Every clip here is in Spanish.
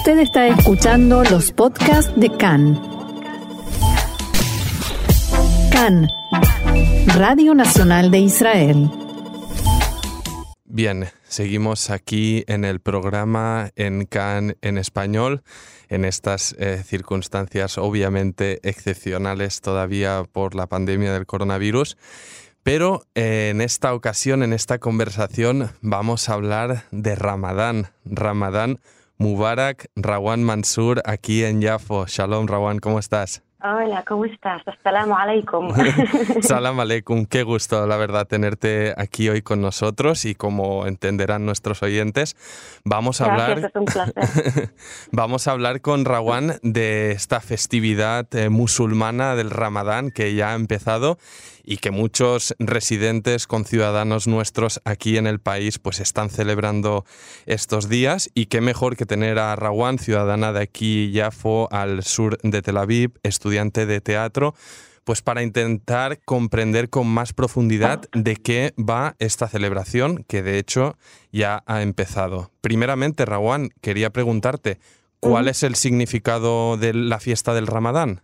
Usted está escuchando los podcasts de CAN. CAN, Radio Nacional de Israel. Bien, seguimos aquí en el programa en CAN en español, en estas eh, circunstancias obviamente excepcionales todavía por la pandemia del coronavirus. Pero eh, en esta ocasión, en esta conversación, vamos a hablar de Ramadán. Ramadán Mubarak, Rawan Mansur, aquí en Yafo. Shalom, Rawan, ¿cómo estás? Hola, ¿cómo estás? Assalamu alaikum. Salam alaikum, qué gusto, la verdad, tenerte aquí hoy con nosotros y como entenderán nuestros oyentes, vamos a Gracias, hablar es un placer. vamos a hablar con Rawan de esta festividad eh, musulmana del Ramadán que ya ha empezado y que muchos residentes con ciudadanos nuestros aquí en el país pues están celebrando estos días y qué mejor que tener a Rawan, ciudadana de aquí Yafo al sur de Tel Aviv, estudiante de teatro, pues para intentar comprender con más profundidad de qué va esta celebración que de hecho ya ha empezado. Primeramente, Rawan, quería preguntarte, ¿cuál es el significado de la fiesta del Ramadán?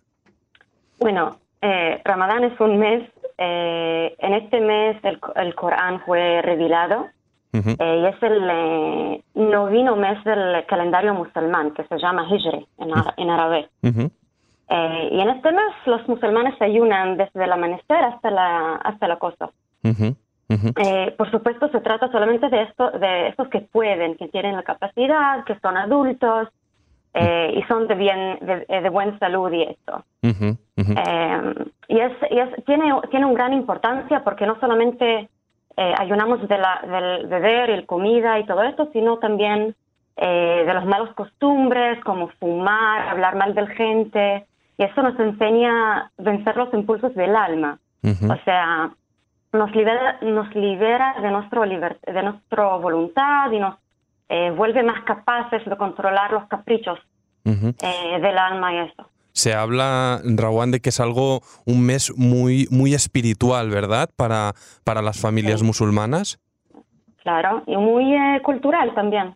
Bueno, eh, Ramadán es un mes, eh, en este mes el, el Corán fue revelado eh, y es el noveno mes del calendario musulmán que se llama Hijri en árabe. Eh, y en este mes los musulmanes ayunan desde el amanecer hasta la, hasta la costa. Eh, por supuesto, se trata solamente de, esto, de estos que pueden, que tienen la capacidad, que son adultos eh, y son de, bien, de, de buena salud y esto. Eh, y es, y es- tiene, tiene una gran importancia porque no solamente eh, ayunamos de la, del beber y la comida y todo esto, sino también eh, de las malas costumbres como fumar, hablar mal de la gente. Y eso nos enseña a vencer los impulsos del alma. O sea, nos libera, nos libera de, nuestro liber- de nuestra voluntad y nos eh, vuelve más capaces de controlar los caprichos eh, del alma y eso. Se habla, Rawan, de que es algo, un mes muy, muy espiritual, ¿verdad? Para, para las familias Sí. musulmanas. Claro, y muy eh, cultural también.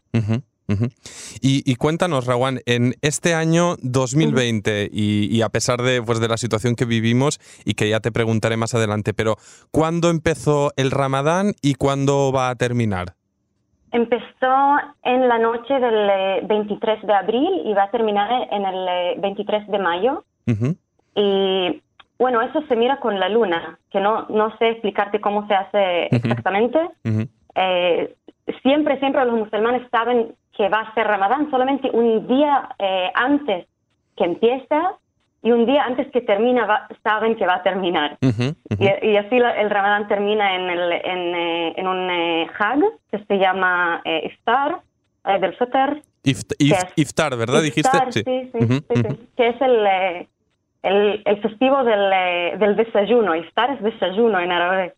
Y, y cuéntanos, Rawan, en este año 2020, y, y a pesar de, pues, de la situación que vivimos y que ya te preguntaré más adelante, pero ¿cuándo empezó el Ramadán y cuándo va a terminar? Empezó en la noche del eh, 23 de abril y va a terminar en el eh, 23 de mayo. Y bueno, eso se mira con la luna, que no, no sé explicarte cómo se hace exactamente. Eh, siempre, siempre los musulmanes saben que va a ser Ramadán solamente un día eh, antes que empieza y un día antes que termina va- saben que va a terminar. ujú, ujú. Y, y así la- el Ramadán termina en, el, en, eh, en un eh, Hag que se llama eh, Iftar eh, del Fitr. Ift- if- iftar, ¿verdad? Iftar, Dijiste. sí, sí, Ujú, sí, sí, ujú. que es el, eh, el, el festivo del, del desayuno. Iftar es desayuno en árabe.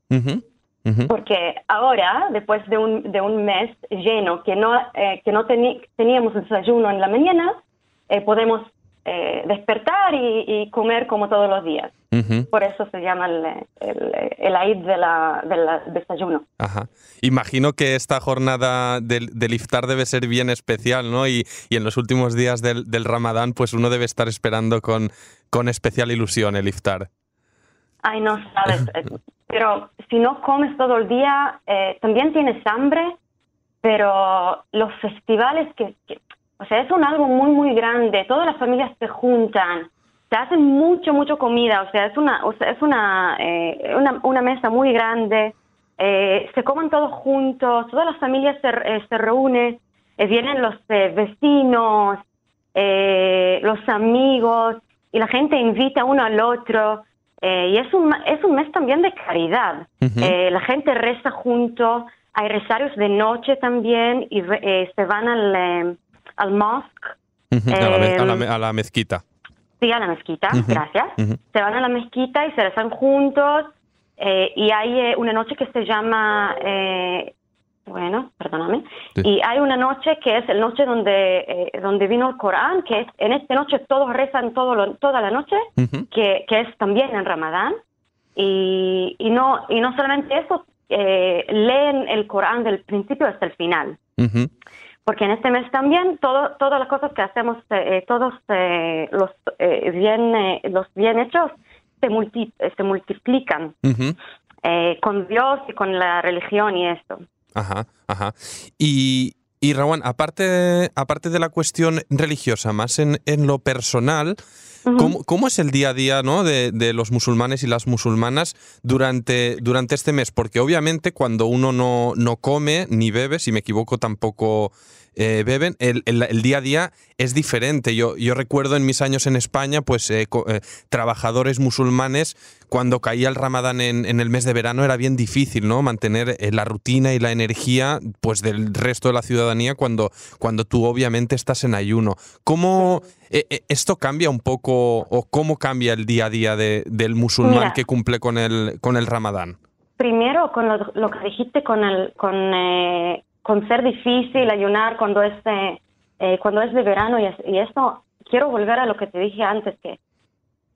Ujú. Porque ahora, después de un, de un mes lleno que no, eh, que no teníamos desayuno en la mañana, eh, podemos eh, despertar y, y comer como todos los días. Ujú. Por eso se llama el, el, el de la, del desayuno. Ajá. Imagino que esta jornada del, del iftar debe ser bien especial, ¿no? Y, y en los últimos días del, del Ramadán, pues uno debe estar esperando con, con especial ilusión el iftar. Ay, no sabes. Pero si no comes todo el día, eh, también tienes hambre, pero los festivales que, o sea, es un algo muy, muy grande. Todas las familias se juntan, se hacen mucho, mucho comida. O sea, es una, o sea, es una, eh, una, una mesa muy grande. eh, se comen todos juntos, todas las familias se, eh, se reúnen, eh, vienen los eh, vecinos, los amigos, y la gente invita uno al otro. Eh, y es un, es un mes también de caridad. Eh, la gente reza junto, hay rezarios de noche también, y re- eh, se van al, eh, al mosque, a, la, me- a la Em, a la mezquita. sí, a la mezquita, gracias. Se van a la mezquita y se rezan juntos, eh, y hay eh, una noche que se llama, eh, bueno, perdóname, Sí. y hay una noche que es la noche donde, eh, donde vino el Corán, que es, en esta noche todos rezan todo lo- toda la noche, que, que es también en Ramadán, y, y, no, y no solamente eso, eh, leen el Corán del principio hasta el final. Porque en este mes también todo, todas las cosas que hacemos, eh, todos eh, los, eh, bien, los bien hechos se, multi, se multiplican con Dios y con la religión y esto. Ajá, ajá. Y, y aparte, aparte de la cuestión religiosa, más en, en lo personal, ¿Cómo, es el día a día ¿no? de, de, los musulmanes y las musulmanas durante, durante este mes? Porque obviamente cuando uno no, no come ni bebe, si me equivoco tampoco eh, beben, el, el, día a día es diferente. Yo, yo recuerdo en mis años en España, pues eh, eh, trabajadores musulmanes, cuando caía el ramadán en, en, el mes de verano era bien difícil, ¿no? Mantener la rutina y la energía pues del resto de la ciudadanía cuando, cuando tú obviamente estás en ayuno. ¿Cómo esto cambia un poco o cómo cambia el día a día de, del musulmán que cumple con el, con el ramadán? Primero, con lo, lo que dijiste con el, con con ser difícil ayunar cuando es de, eh, cuando es de verano y, y, esto, quiero volver a lo que te dije antes, que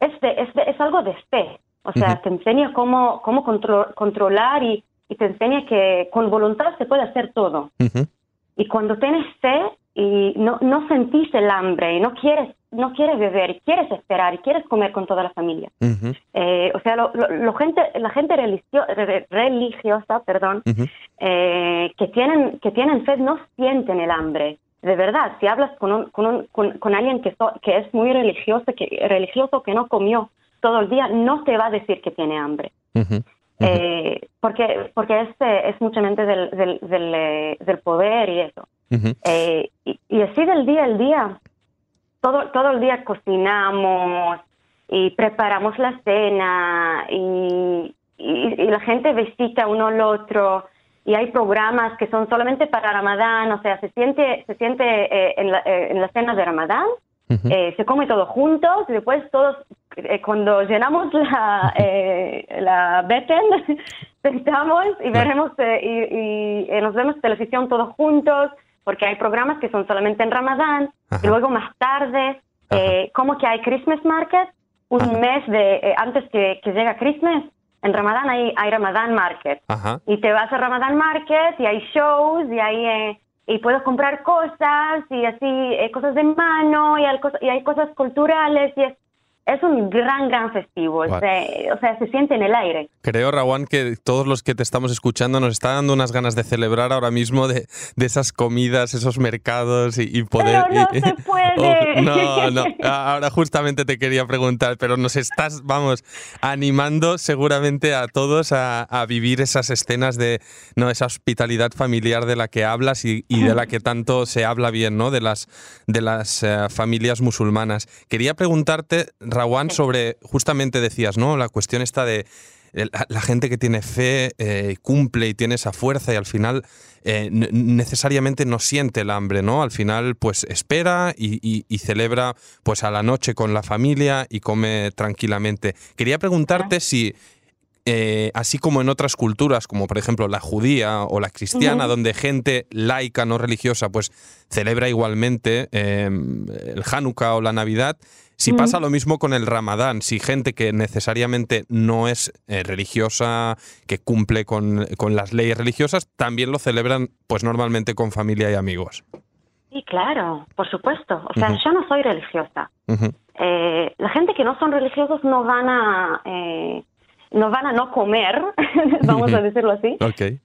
es, es, es algo de fe. O sea, te enseña cómo, cómo controlar y, y, te enseña que con voluntad se puede hacer todo. Y cuando tienes fe y no, no sentís el hambre y no quieres no quieres beber y quieres esperar y quieres comer con toda la familia. eh, o sea, lo, lo, gente, la gente religio, religiosa, perdón, eh, que tienen que tienen fe no sienten el hambre. De verdad, si hablas con, un, con, un, con, alguien que, que es muy religioso, que religioso que no comió todo el día, no te va a decir que tiene hambre. Eh, porque porque es, es muchamente del, del, del, eh, del poder y eso. Eh, y, y así del día al día, todo, todo el día cocinamos y preparamos la cena y, y, la gente visita uno al otro y hay programas que son solamente para Ramadán, o sea, se siente, se siente eh, en, la, eh, en, la, cena de Ramadán, eh, se come todo juntos y después todos, cuando llenamos la, la beten, sentamos y veremos y, y nos vemos televisión todos juntos porque hay programas que son solamente en Ramadán y luego más tarde, eh, como que hay Christmas Market, un mes de eh, antes que, que llega Christmas, en Ramadán hay, hay Ramadán Market. Y te vas a Ramadán Market y hay shows y hay... Eh, y puedes comprar cosas y así, cosas de mano y hay, y hay cosas culturales y es es un gran, gran festivo. o sea, se siente en el aire. Creo, Rawan, que todos los que te estamos escuchando nos está dando unas ganas de celebrar ahora mismo de, de esas comidas, esos mercados y, poder... Pero no se puede. no, no. Ahora justamente te quería preguntar, pero nos estás, vamos, animando seguramente a todos a, a vivir esas escenas de no esa hospitalidad familiar de la que hablas y, y de la que tanto se habla bien, ¿no? De las, de las uh, familias musulmanas. Quería preguntarte Rawan, sobre, justamente decías, ¿no? La cuestión está de la, gente que tiene fe eh, cumple y tiene esa fuerza y al final eh, necesariamente no siente el hambre, ¿no? Al final pues espera y, celebra pues a la noche con la familia y come tranquilamente. Quería preguntarte si eh, así como en otras culturas, como por ejemplo la judía o la cristiana, donde gente laica, no religiosa, pues celebra igualmente el Hanukkah o la Navidad, si pasa lo mismo con el Ramadán, si gente que necesariamente no es eh, religiosa, que cumple con, las leyes religiosas, también lo celebran pues normalmente con familia y amigos. Sí, claro, por supuesto. O sea, yo no soy religiosa. Eh, la gente que no son religiosos no van a... Eh, no van a no comer, vamos a decirlo así,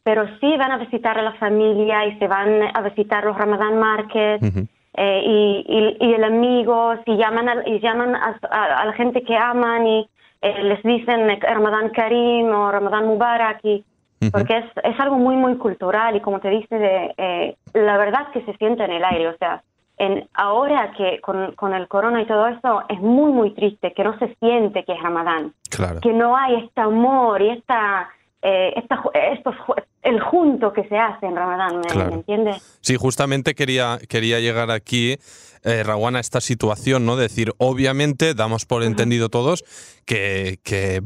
pero sí van a visitar a la familia y se van a visitar los Ramadan Markets, eh, y, y, el amigo, si llaman a, y llaman a, la gente que aman y eh, les dicen Ramadán Karim o Ramadán Mubarak, y, porque es, es algo muy, muy cultural y como te dice, de, eh, la verdad que se siente en el aire, o sea, en, ahora que con, con, el corona y todo eso es muy, muy triste que no se siente que es Ramadán, que no hay este amor y esta eh, esta, estos, el junto que se hace en Ramadán, ¿me, entiendes? Sí, justamente quería, quería llegar aquí, eh, a esta situación, ¿no? Decir, obviamente, damos por entendido todos que, que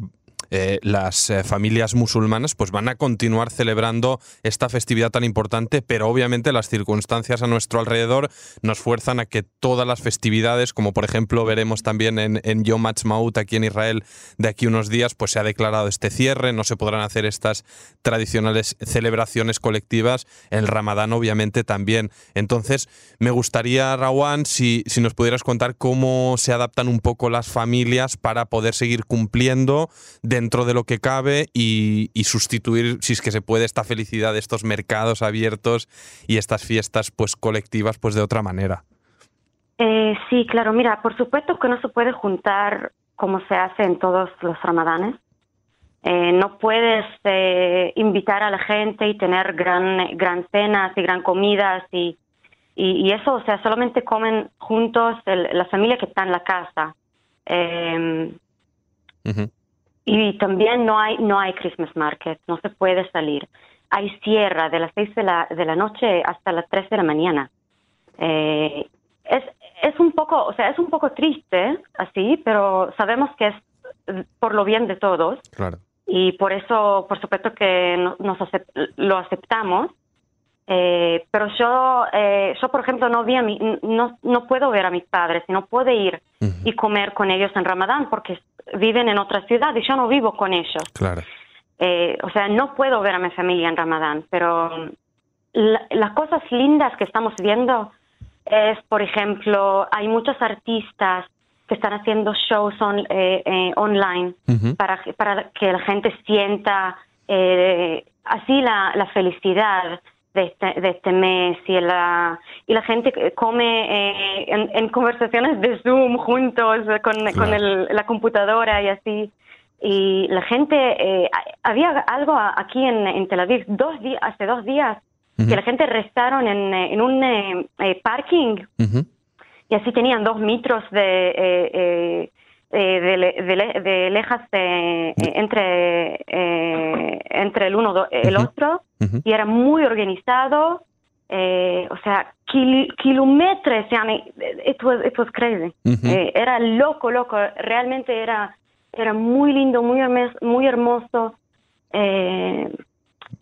eh, las eh, familias musulmanas pues van a continuar celebrando esta festividad tan importante, pero obviamente las circunstancias a nuestro alrededor nos fuerzan a que todas las festividades, como por ejemplo veremos también en, en Yom Ha'atzmaut aquí en Israel de aquí unos días, pues se ha declarado este cierre, no se podrán hacer estas tradicionales celebraciones colectivas, el Ramadán obviamente también. Entonces, me gustaría, Rawan, si, si nos pudieras contar cómo se adaptan un poco las familias para poder seguir cumpliendo dentro de lo que cabe y, sustituir, si es que se puede, esta felicidad de estos mercados abiertos y estas fiestas pues colectivas pues de otra manera. Eh, sí, claro, mira, por supuesto que no se puede juntar como se hace en todos los ramadanes. Eh, no puedes eh, invitar a la gente y tener gran, gran cenas y gran comidas y, y, eso, o sea, solamente comen juntos la familia que está en la casa. Eh, y también no hay, no hay Christmas market, no se puede salir. Hay cierra de las seis de la, de la noche hasta las tres de la mañana. Eh, es, es un poco, o sea, es un poco triste así, pero sabemos que es por lo bien de todos. Claro. Y por eso, por supuesto que nos lo aceptamos. Eh, pero yo, eh, yo por ejemplo, no vi a mi, no, no puedo ver a mis padres y no puedo ir y comer con ellos en Ramadán porque viven en otra ciudad y yo no vivo con ellos. Claro. Eh, o sea, no puedo ver a mi familia en Ramadán, pero las cosas lindas que estamos viendo es, por ejemplo, hay muchos artistas que están haciendo shows online para, para que la gente sienta así la, la felicidad de este, de este mes y la, y la gente come eh, en, conversaciones de Zoom juntos con, con la computadora y así. Y la gente, eh, había algo aquí en, Tel Aviv, dos días, hace dos días, que la gente restaron en, en un eh, parking. Y así tenían dos metros de eh, de, de, lejas eh, entre, eh, entre el uno y el otro y era muy organizado. o sea, kilómetros, it was, it was crazy. era loco, loco. Realmente era, era muy lindo, muy, muy hermoso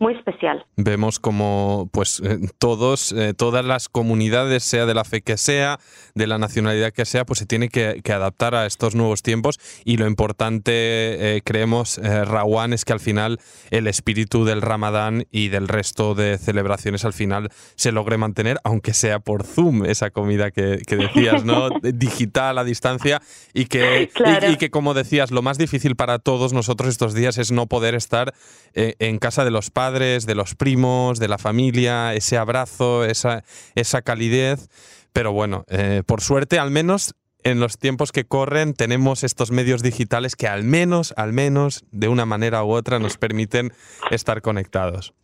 muy especial. Vemos como pues eh, todos, eh, todas las comunidades, sea de la fe que sea, de la nacionalidad que sea, pues se tiene que, adaptar a estos nuevos tiempos y lo importante, eh, creemos, Rawan, es que al final el espíritu del Ramadán y del resto de celebraciones al final se logre mantener, aunque sea por Zoom, esa comida que, decías, ¿no? Digital, a distancia, y que, y, que, como decías, lo más difícil para todos nosotros estos días es no poder estar en casa de los padres, de los primos, de la familia, ese abrazo, esa, esa calidez. Pero bueno, eh, por suerte, al menos en los tiempos que corren tenemos estos medios digitales que al menos, al menos, de una manera u otra nos permiten estar conectados.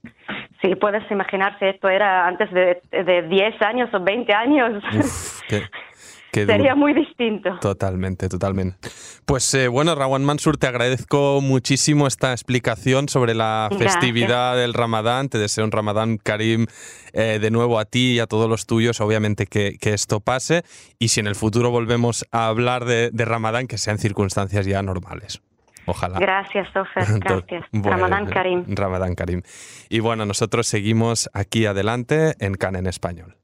Sí, puedes imaginarse, esto era antes de, de 10 años o 20 años. Sería muy distinto. Totalmente, totalmente. Pues eh, bueno, Rawan Mansur, te agradezco muchísimo esta explicación sobre la festividad del Ramadán. Te deseo un Ramadán Karim eh, de nuevo a ti y a todos los tuyos, obviamente que, esto pase. Y si en el futuro volvemos a hablar de, Ramadán, que sean circunstancias ya normales. Ojalá. Gracias, Sofer. Gracias. Ramadán Karim. Ramadán Karim. Y bueno, nosotros seguimos aquí adelante en CAN en español.